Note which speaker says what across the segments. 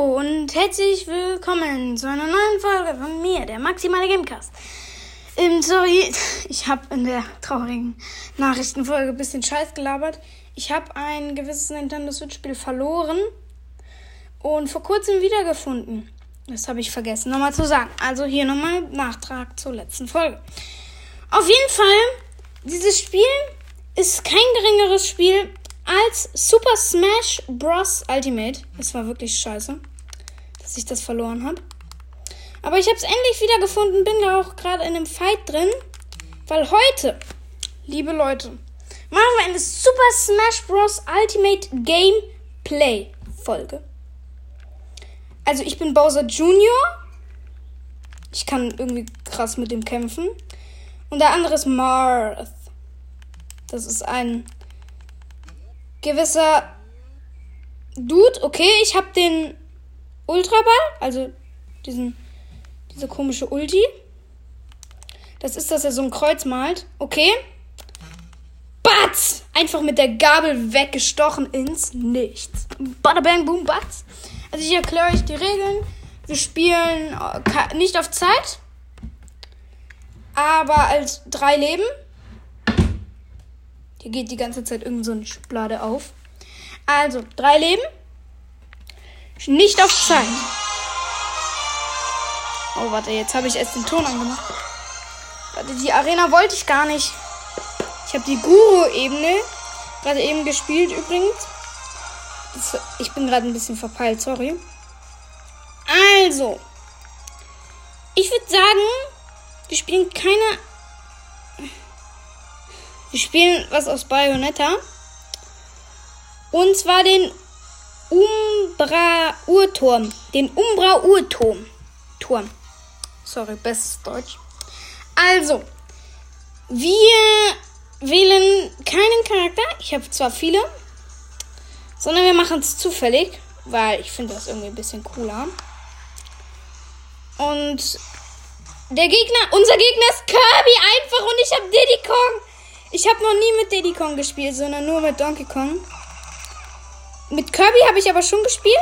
Speaker 1: Und herzlich willkommen zu einer neuen Folge von mir, der Maximale Gamecast. Ähm, sorry, ich habe in der traurigen Nachrichtenfolge ein bisschen Scheiß gelabert. Ich habe ein gewisses Nintendo Switch-Spiel verloren und vor kurzem wiedergefunden. Das habe ich vergessen nochmal zu sagen. Also hier nochmal Nachtrag zur letzten Folge. Auf jeden Fall, dieses Spiel ist kein geringeres Spiel als Super Smash Bros. Ultimate. Es war wirklich scheiße, dass ich das verloren habe. Aber ich habe es endlich wieder gefunden, bin da auch gerade in einem Fight drin. Weil heute, liebe Leute, machen wir eine Super Smash Bros. Ultimate Gameplay Folge. Also ich bin Bowser Jr. Ich kann irgendwie krass mit dem kämpfen. Und der andere ist Marth. Das ist ein gewisser Dude. Okay, ich habe den Ultraball, also diesen, diese komische Ulti. Das ist, dass er so ein Kreuz malt. Okay. Batz! Einfach mit der Gabel weggestochen ins Nichts. Bada bang boom batz. Also ich erkläre euch die Regeln. Wir spielen äh, nicht auf Zeit, aber als drei Leben. Hier geht die ganze Zeit irgend so eine Schublade auf. Also, drei Leben. Nicht auf Zeit. Oh, warte, jetzt habe ich erst den Ton angemacht. Warte, die Arena wollte ich gar nicht. Ich habe die Guru-Ebene gerade eben gespielt übrigens. Das, ich bin gerade ein bisschen verpeilt, sorry. Also, ich würde sagen, wir spielen keine wir spielen was aus Bayonetta. Und zwar den Umbra-Urturm. Den Umbra-Urturm. Turm. Sorry, bestes Deutsch. Also, wir wählen keinen Charakter. Ich habe zwar viele, sondern wir machen es zufällig, weil ich finde das irgendwie ein bisschen cooler. Und der Gegner, unser Gegner ist Kirby einfach und ich habe Diddy Kong. Ich habe noch nie mit Diddy Kong gespielt, sondern nur mit Donkey Kong. Mit Kirby habe ich aber schon gespielt.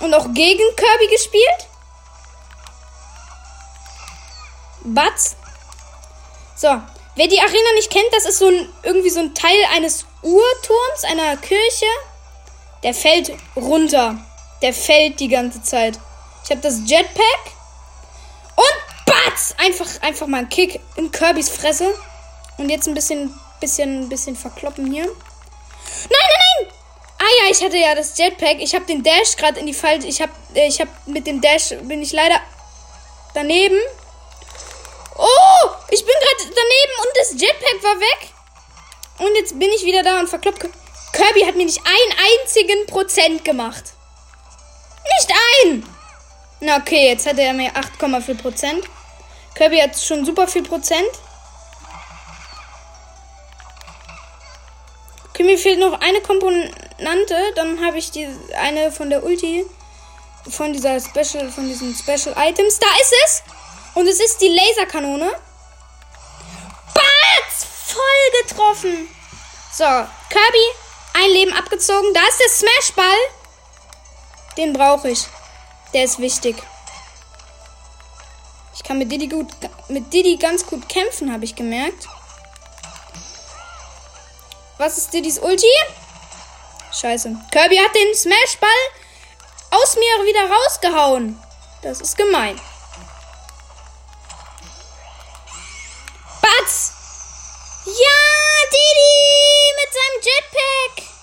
Speaker 1: Und auch gegen Kirby gespielt. Batz. So. Wer die Arena nicht kennt, das ist so ein, irgendwie so ein Teil eines Uhrturms, einer Kirche. Der fällt runter. Der fällt die ganze Zeit. Ich habe das Jetpack. Und Batz! Einfach, einfach mal ein Kick in Kirbys Fresse. Und jetzt ein bisschen bisschen, bisschen verkloppen hier. Nein, nein, nein! Ah ja, ich hatte ja das Jetpack. Ich habe den Dash gerade in die Falte. Ich habe äh, ich habe mit dem Dash bin ich leider daneben. Oh, ich bin gerade daneben und das Jetpack war weg. Und jetzt bin ich wieder da und verkloppt. Kirby hat mir nicht einen einzigen Prozent gemacht. Nicht ein! Na okay, jetzt hat er mir 8,4 Prozent. Kirby hat schon super viel Prozent. Okay, mir fehlt noch eine Komponente. Dann habe ich die eine von der Ulti. Von dieser Special, von diesen Special Items. Da ist es! Und es ist die Laserkanone. Batz! Voll getroffen. So, Kirby, ein Leben abgezogen. Da ist der Smashball. Den brauche ich. Der ist wichtig. Ich kann mit Diddy gut, mit Diddy ganz gut kämpfen, habe ich gemerkt. Was ist Diddy's Ulti? Scheiße. Kirby hat den Smashball aus mir wieder rausgehauen. Das ist gemein. Batz! Ja, Diddy mit seinem Jetpack.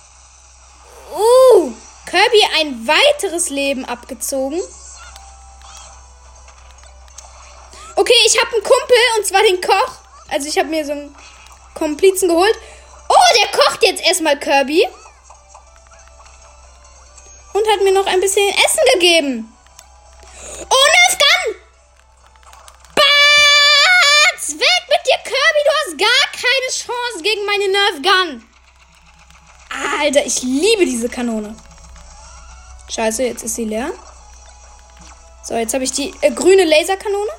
Speaker 1: Uh, Kirby ein weiteres Leben abgezogen. Okay, ich habe einen Kumpel und zwar den Koch. Also ich habe mir so einen Komplizen geholt. Oh, der kocht jetzt erstmal Kirby. Und hat mir noch ein bisschen Essen gegeben. Oh, Nerf Gun! Batz! Weg mit dir, Kirby! Du hast gar keine Chance gegen meine Nerf Gun. Alter, ich liebe diese Kanone. Scheiße, jetzt ist sie leer. So, jetzt habe ich die äh, grüne Laserkanone.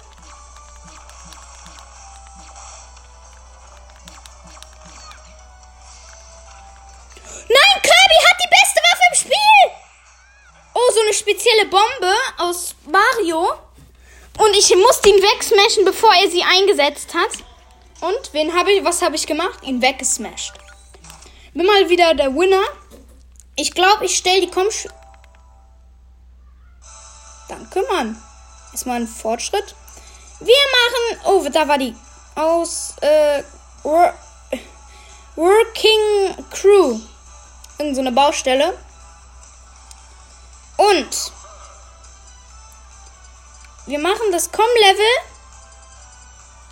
Speaker 1: Und ich musste ihn wegsmashen, bevor er sie eingesetzt hat. Und wen habe ich, was habe ich gemacht? Ihn weggesmashed. Bin mal wieder der Winner. Ich glaube, ich stelle die Komm. Danke, Mann. Ist mal ein Fortschritt. Wir machen. Oh, da war die. Aus. Äh, Working Crew. Irgend so eine Baustelle. Und. Wir machen das Com-Level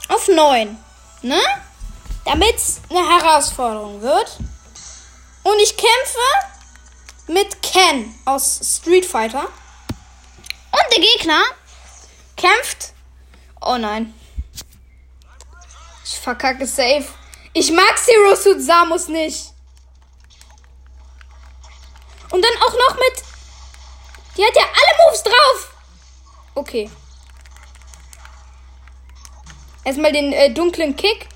Speaker 1: auf 9. Ne? Damit es eine Herausforderung wird. Und ich kämpfe mit Ken aus Street Fighter. Und der Gegner kämpft. Oh nein. Ich verkacke safe. Ich mag Zero Suit Samus nicht. Und dann auch noch mit. Die hat ja alle Moves drauf. Okay. Erstmal den äh, dunklen Kick.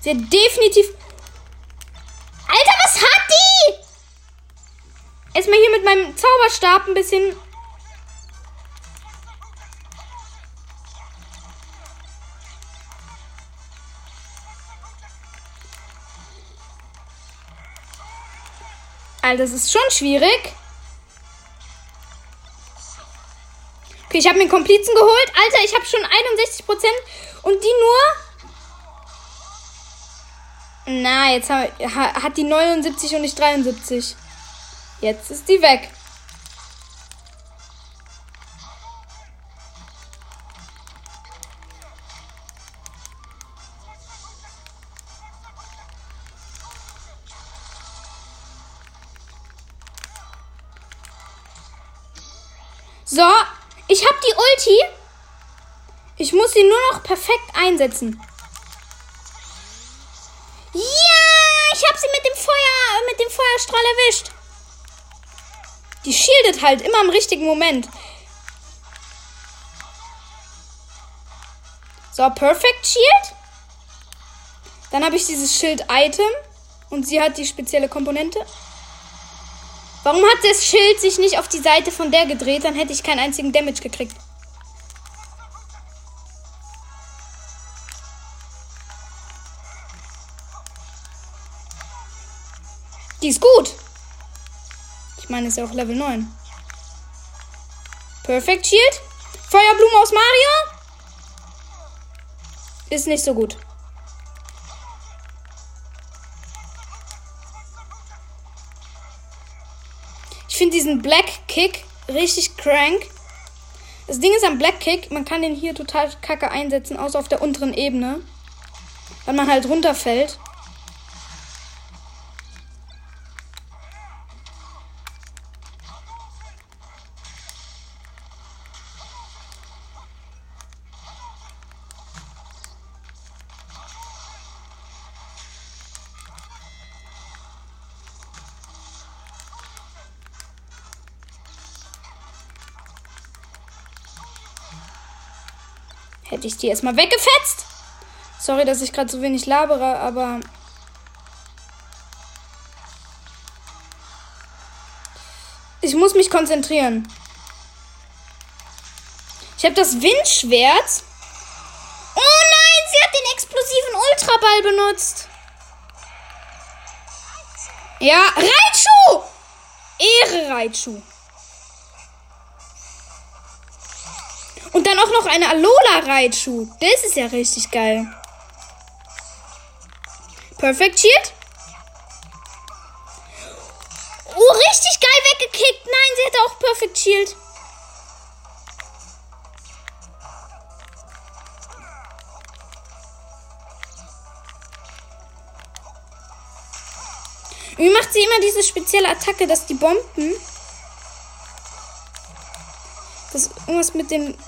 Speaker 1: Sie hat definitiv. Alter, was hat die? Erstmal hier mit meinem Zauberstab ein bisschen. Alter, das ist schon schwierig. Okay, ich habe mir einen Komplizen geholt. Alter, ich habe schon 61% und die nur. Na, jetzt hat die 79 und nicht 73. Jetzt ist die weg. Perfekt einsetzen. Ja, ich habe sie mit dem Feuer, mit dem Feuerstrahl erwischt. Die shieldet halt immer im richtigen Moment. So, Perfect Shield. Dann habe ich dieses Schild-Item. Und sie hat die spezielle Komponente. Warum hat das Schild sich nicht auf die Seite von der gedreht? Dann hätte ich keinen einzigen Damage gekriegt. Die ist gut. Ich meine, ist ja auch Level 9. Perfect Shield. Feuerblume aus Mario. Ist nicht so gut. Ich finde diesen Black Kick richtig crank. Das Ding ist am Black Kick, man kann den hier total kacke einsetzen, außer auf der unteren Ebene. Weil man halt runterfällt. Hätte ich die erstmal weggefetzt. Sorry, dass ich gerade so wenig labere, aber. Ich muss mich konzentrieren. Ich habe das Windschwert. Oh nein, sie hat den explosiven Ultraball benutzt. Ja, Raichu! Ehre Raichu. Dann auch noch eine Alola Raichu. Das ist ja richtig geil. Perfect Shield. Oh, richtig geil weggekickt. Nein, sie hatte auch Perfect Shield. Wie macht sie immer diese spezielle Attacke, dass die Bomben. Das irgendwas mit den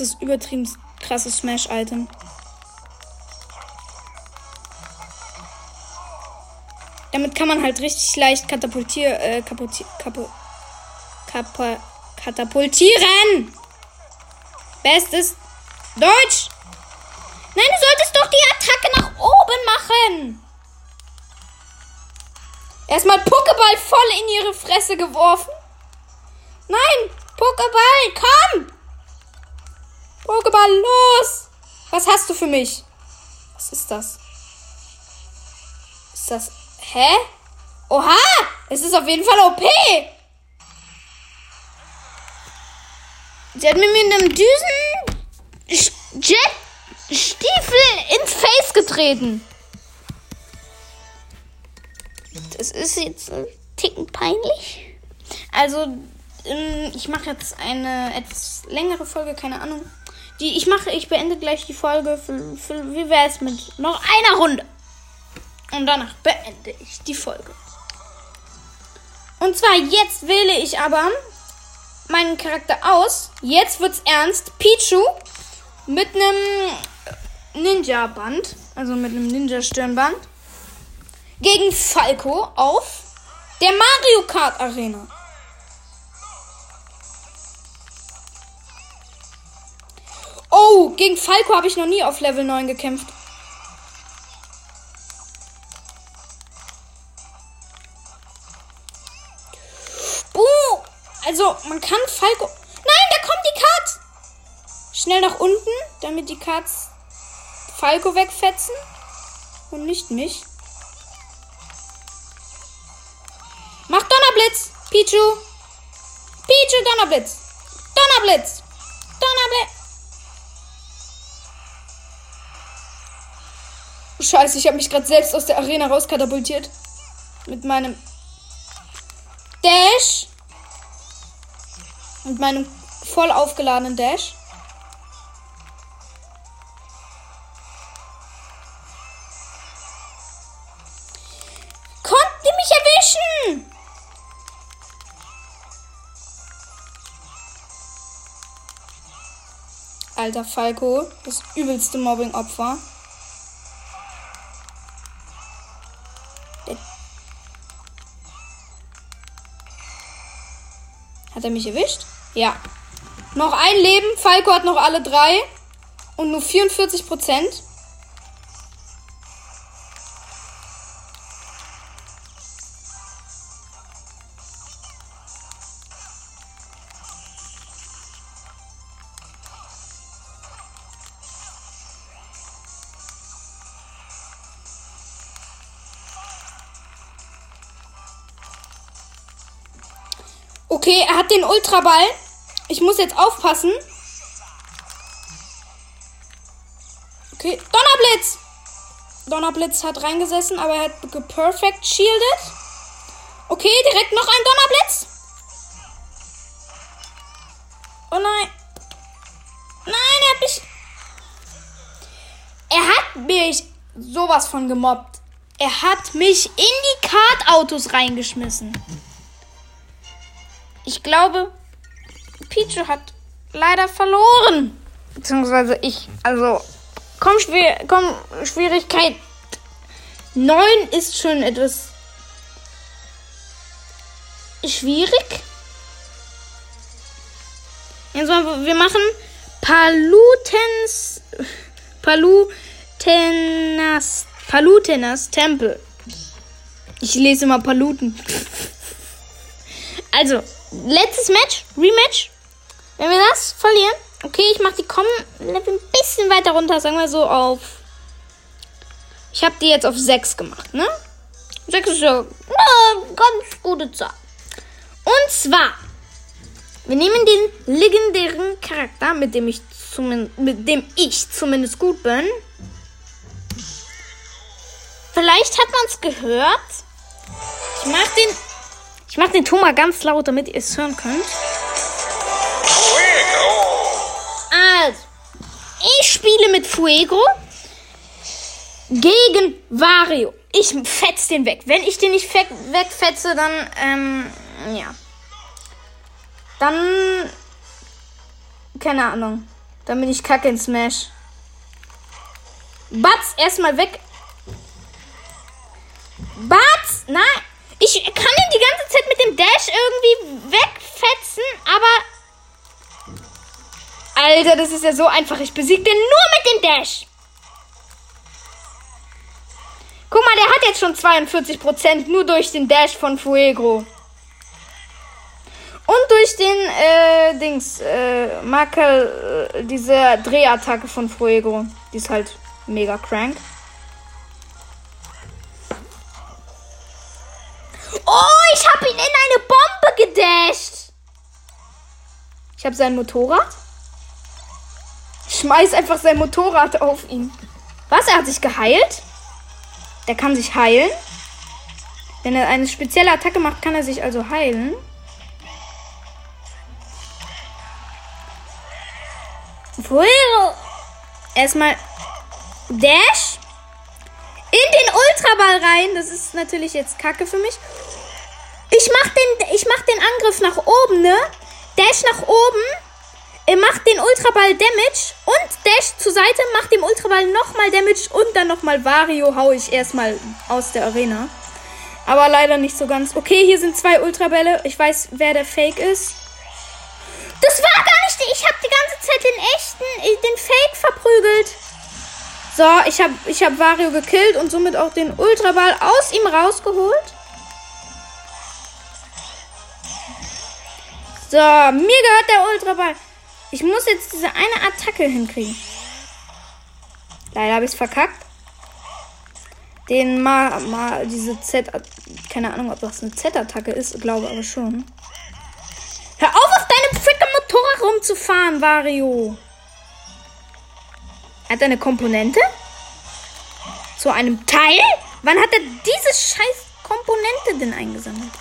Speaker 1: ist das übertrieben krasse Smash-Item. Damit kann man halt richtig leicht katapultieren. Äh, kaputti kapu katapultieren! Bestes Deutsch. Nein, du solltest doch die Attacke nach oben machen. Erstmal Pokéball voll in ihre Fresse geworfen. Nein, Pokéball, komm! Pokéball, los! Was hast du für mich? Was ist das? Ist das. Hä? Oha! Es ist auf jeden Fall OP! Sie hat mir mit einem Düsen Jet-Stiefel ins Face getreten. Das ist jetzt ein Ticken peinlich. Also, ähm, ich mache jetzt eine etwas längere Folge, keine Ahnung. Die ich mache, ich beende gleich die Folge. Für, für, wie wäre es mit noch einer Runde? Und danach beende ich die Folge. Und zwar jetzt wähle ich aber meinen Charakter aus. Jetzt wird's ernst. Pichu mit einem Ninja-Band, also mit einem Ninja-Stirnband, gegen Falco auf der Mario Kart Arena. Oh, gegen Falco habe ich noch nie auf Level 9 gekämpft. Oh, also man kann Falco... Nein, da kommt die Kat! Schnell nach unten, damit die Kats Falco wegfetzen. Und nicht mich. Mach Donnerblitz, Pichu. Pichu, Donnerblitz. Donnerblitz. Donnerblitz. Scheiße, ich habe mich gerade selbst aus der Arena rauskatapultiert. Mit meinem Dash. Mit meinem voll aufgeladenen Dash. Konnte mich erwischen! Alter Falco, das übelste Mobbing-Opfer. Hat er mich erwischt? Ja. Noch ein Leben. Falco hat noch alle drei. Und nur 44 Prozent. Okay, er hat den Ultraball. Ich muss jetzt aufpassen. Okay, Donnerblitz. Donnerblitz hat reingesessen, aber er hat geperfect shielded. Okay, direkt noch ein Donnerblitz. Oh nein. Nein, er hat mich. Er hat mich sowas von gemobbt. Er hat mich in die Kartautos reingeschmissen. Ich glaube, Pichu hat leider verloren. Beziehungsweise ich. Also, komm, schwer, komm Schwierigkeit 9 ist schon etwas schwierig. Also, wir machen Palutens. Palutenas. Palutenas Tempel. Ich lese mal Paluten. Also, letztes Match, Rematch. Wenn wir das verlieren, okay, ich mache die kommen Level ein bisschen weiter runter, sagen wir so auf. Ich habe die jetzt auf 6 gemacht, ne? 6 ist ja eine ganz gute Zahl. Und zwar, wir nehmen den legendären Charakter, mit dem ich zumindest, mit dem ich zumindest gut bin. Vielleicht hat man es gehört. Ich mach den ich mache den Ton mal ganz laut, damit ihr es hören könnt. Also, ich spiele mit Fuego gegen Vario. Ich fetz den weg. Wenn ich den nicht wegfetze, dann, ähm, ja. Dann, keine Ahnung. Dann bin ich kacke in Smash. Batz, erstmal weg. Batz, nein. Ich kann ihn die ganze Zeit mit dem Dash irgendwie wegfetzen, aber. Alter, das ist ja so einfach. Ich besiege den nur mit dem Dash. Guck mal, der hat jetzt schon 42% nur durch den Dash von Fuego. Und durch den, äh, Dings, äh, Makel, äh, diese Drehattacke von Fuego. Die ist halt mega crank. Oh, ich hab ihn in eine Bombe gedasht. Ich hab sein Motorrad. Ich schmeiß einfach sein Motorrad auf ihn. Was? Er hat sich geheilt? Der kann sich heilen. Wenn er eine spezielle Attacke macht, kann er sich also heilen. Fuego. Erstmal Dash. In den Ultraball rein. Das ist natürlich jetzt kacke für mich. Ich mach den, ich mach den Angriff nach oben, ne? Dash nach oben. Er macht den Ultraball Damage und Dash zur Seite, macht dem Ultraball nochmal Damage und dann nochmal Vario hau ich erstmal aus der Arena. Aber leider nicht so ganz. Okay, hier sind zwei Ultrabälle. Ich weiß, wer der Fake ist. Das war gar nicht. Ich habe die ganze Zeit den echten, den Fake verprügelt. So, ich habe ich hab Wario gekillt und somit auch den Ultraball aus ihm rausgeholt. So, mir gehört der Ultraball. Ich muss jetzt diese eine Attacke hinkriegen. Leider habe ich es verkackt. Den mal, mal diese Z. Keine Ahnung, ob das eine Z-Attacke ist. Glaube aber schon. Hör auf, auf deinem freaking Motorrad rumzufahren, Wario. Hat er eine Komponente? Zu einem Teil? Wann hat er diese scheiß Komponente denn eingesammelt?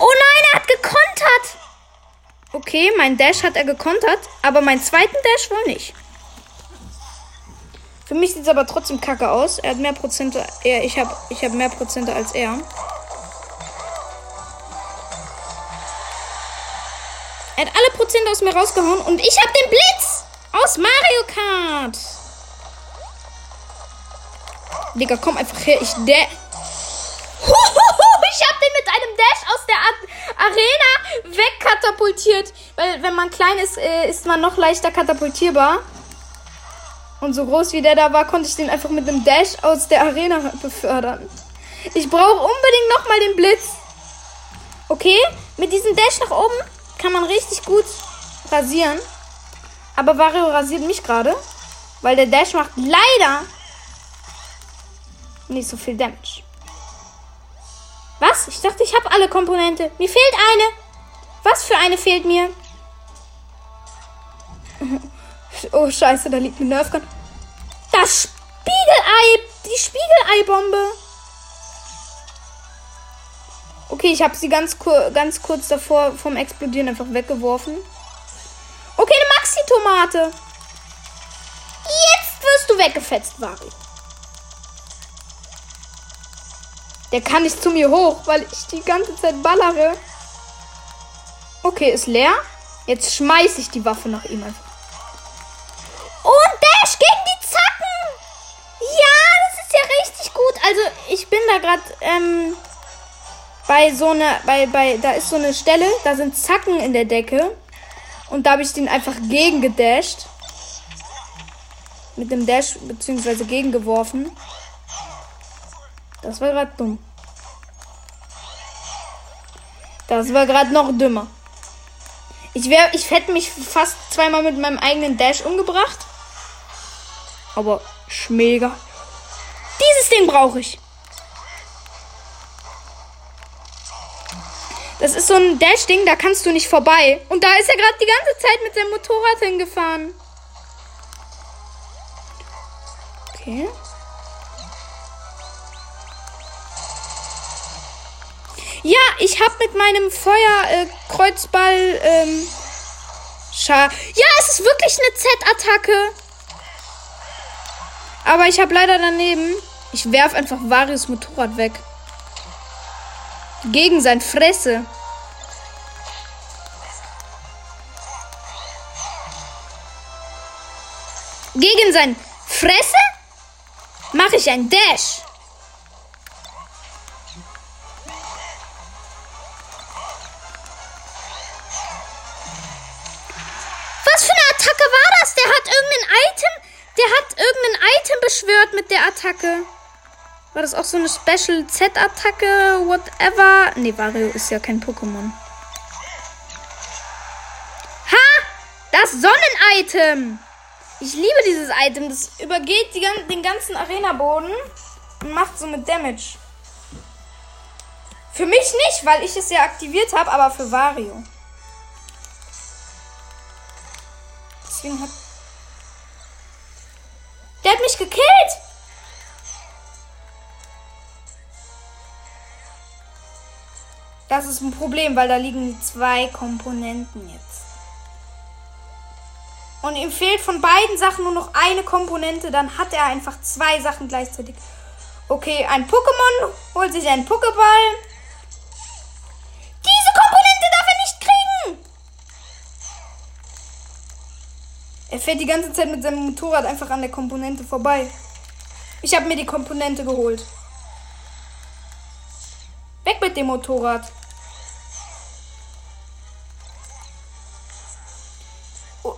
Speaker 1: Oh nein, er hat gekontert. Okay, mein Dash hat er gekontert, aber meinen zweiten Dash wohl nicht. Für mich sieht es aber trotzdem kacke aus. Er hat mehr Prozente. Er, ich habe ich hab mehr Prozente als er. Er hat alle Prozente aus mir rausgehauen und ich habe den Blitz aus Mario Kart. Digga, komm einfach her. Ich der. Ich hab den mit einem Dash aus der Arena wegkatapultiert. Weil wenn man klein ist, äh, ist man noch leichter katapultierbar. Und so groß wie der da war, konnte ich den einfach mit einem Dash aus der Arena befördern. Ich brauche unbedingt nochmal den Blitz. Okay, mit diesem Dash nach oben kann man richtig gut rasieren. Aber Wario rasiert mich gerade. Weil der Dash macht leider nicht so viel Damage. Was? Ich dachte, ich habe alle Komponente. Mir fehlt eine. Was für eine fehlt mir? Oh, scheiße, da liegt eine Nerfgun. Das Spiegelei. Die Spiegelei-Bombe. Okay, ich habe sie ganz, kur ganz kurz davor vom Explodieren einfach weggeworfen. Okay, eine Maxi-Tomate. Jetzt wirst du weggefetzt, Vari. Der kann nicht zu mir hoch, weil ich die ganze Zeit ballere. Okay, ist leer. Jetzt schmeiße ich die Waffe nach ihm einfach. Und Dash gegen die Zacken. Ja, das ist ja richtig gut. Also, ich bin da gerade ähm, bei so einer, bei, bei, da ist so eine Stelle, da sind Zacken in der Decke. Und da habe ich den einfach gegen gedasht. Mit dem Dash, beziehungsweise gegengeworfen. Das war gerade dumm. Das war gerade noch dümmer. Ich, wär, ich hätte mich fast zweimal mit meinem eigenen Dash umgebracht. Aber schmega. Dieses Ding brauche ich. Das ist so ein Dash-Ding, da kannst du nicht vorbei. Und da ist er gerade die ganze Zeit mit seinem Motorrad hingefahren. Okay. Ja, ich habe mit meinem Feuerkreuzball. Äh, ähm, Scha ja, es ist wirklich eine Z-Attacke. Aber ich habe leider daneben. Ich werf einfach Varius Motorrad weg. Gegen sein Fresse. Gegen sein Fresse mache ich ein Dash. Was für eine Attacke war das? Der hat irgendein Item. Der hat irgendein Item beschwört mit der Attacke. War das auch so eine Special Z-Attacke? Whatever. Nee, Wario ist ja kein Pokémon. Ha! Das Sonnen-Item! Ich liebe dieses Item. Das übergeht die, den ganzen Arena-Boden und macht so mit Damage. Für mich nicht, weil ich es ja aktiviert habe, aber für Wario. Deswegen hat. Der hat mich gekillt! Das ist ein Problem, weil da liegen zwei Komponenten jetzt. Und ihm fehlt von beiden Sachen nur noch eine Komponente, dann hat er einfach zwei Sachen gleichzeitig. Okay, ein Pokémon holt sich einen Pokéball. Diese Komponente darf er nicht kriegen! Er fährt die ganze Zeit mit seinem Motorrad einfach an der Komponente vorbei. Ich habe mir die Komponente geholt. Weg mit dem Motorrad.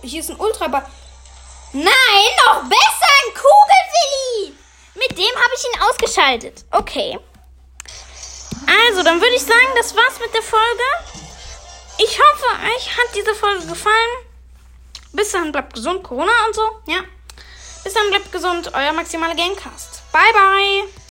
Speaker 1: Hier ist ein Ultraball. Nein, noch besser, ein Kugelwilli. Mit dem habe ich ihn ausgeschaltet. Okay. Also, dann würde ich sagen, das war's mit der Folge. Ich hoffe, euch hat diese Folge gefallen. Bis dann, bleibt gesund, Corona und so. Ja. Bis dann, bleibt gesund, euer Maximale Gamecast. Bye, bye.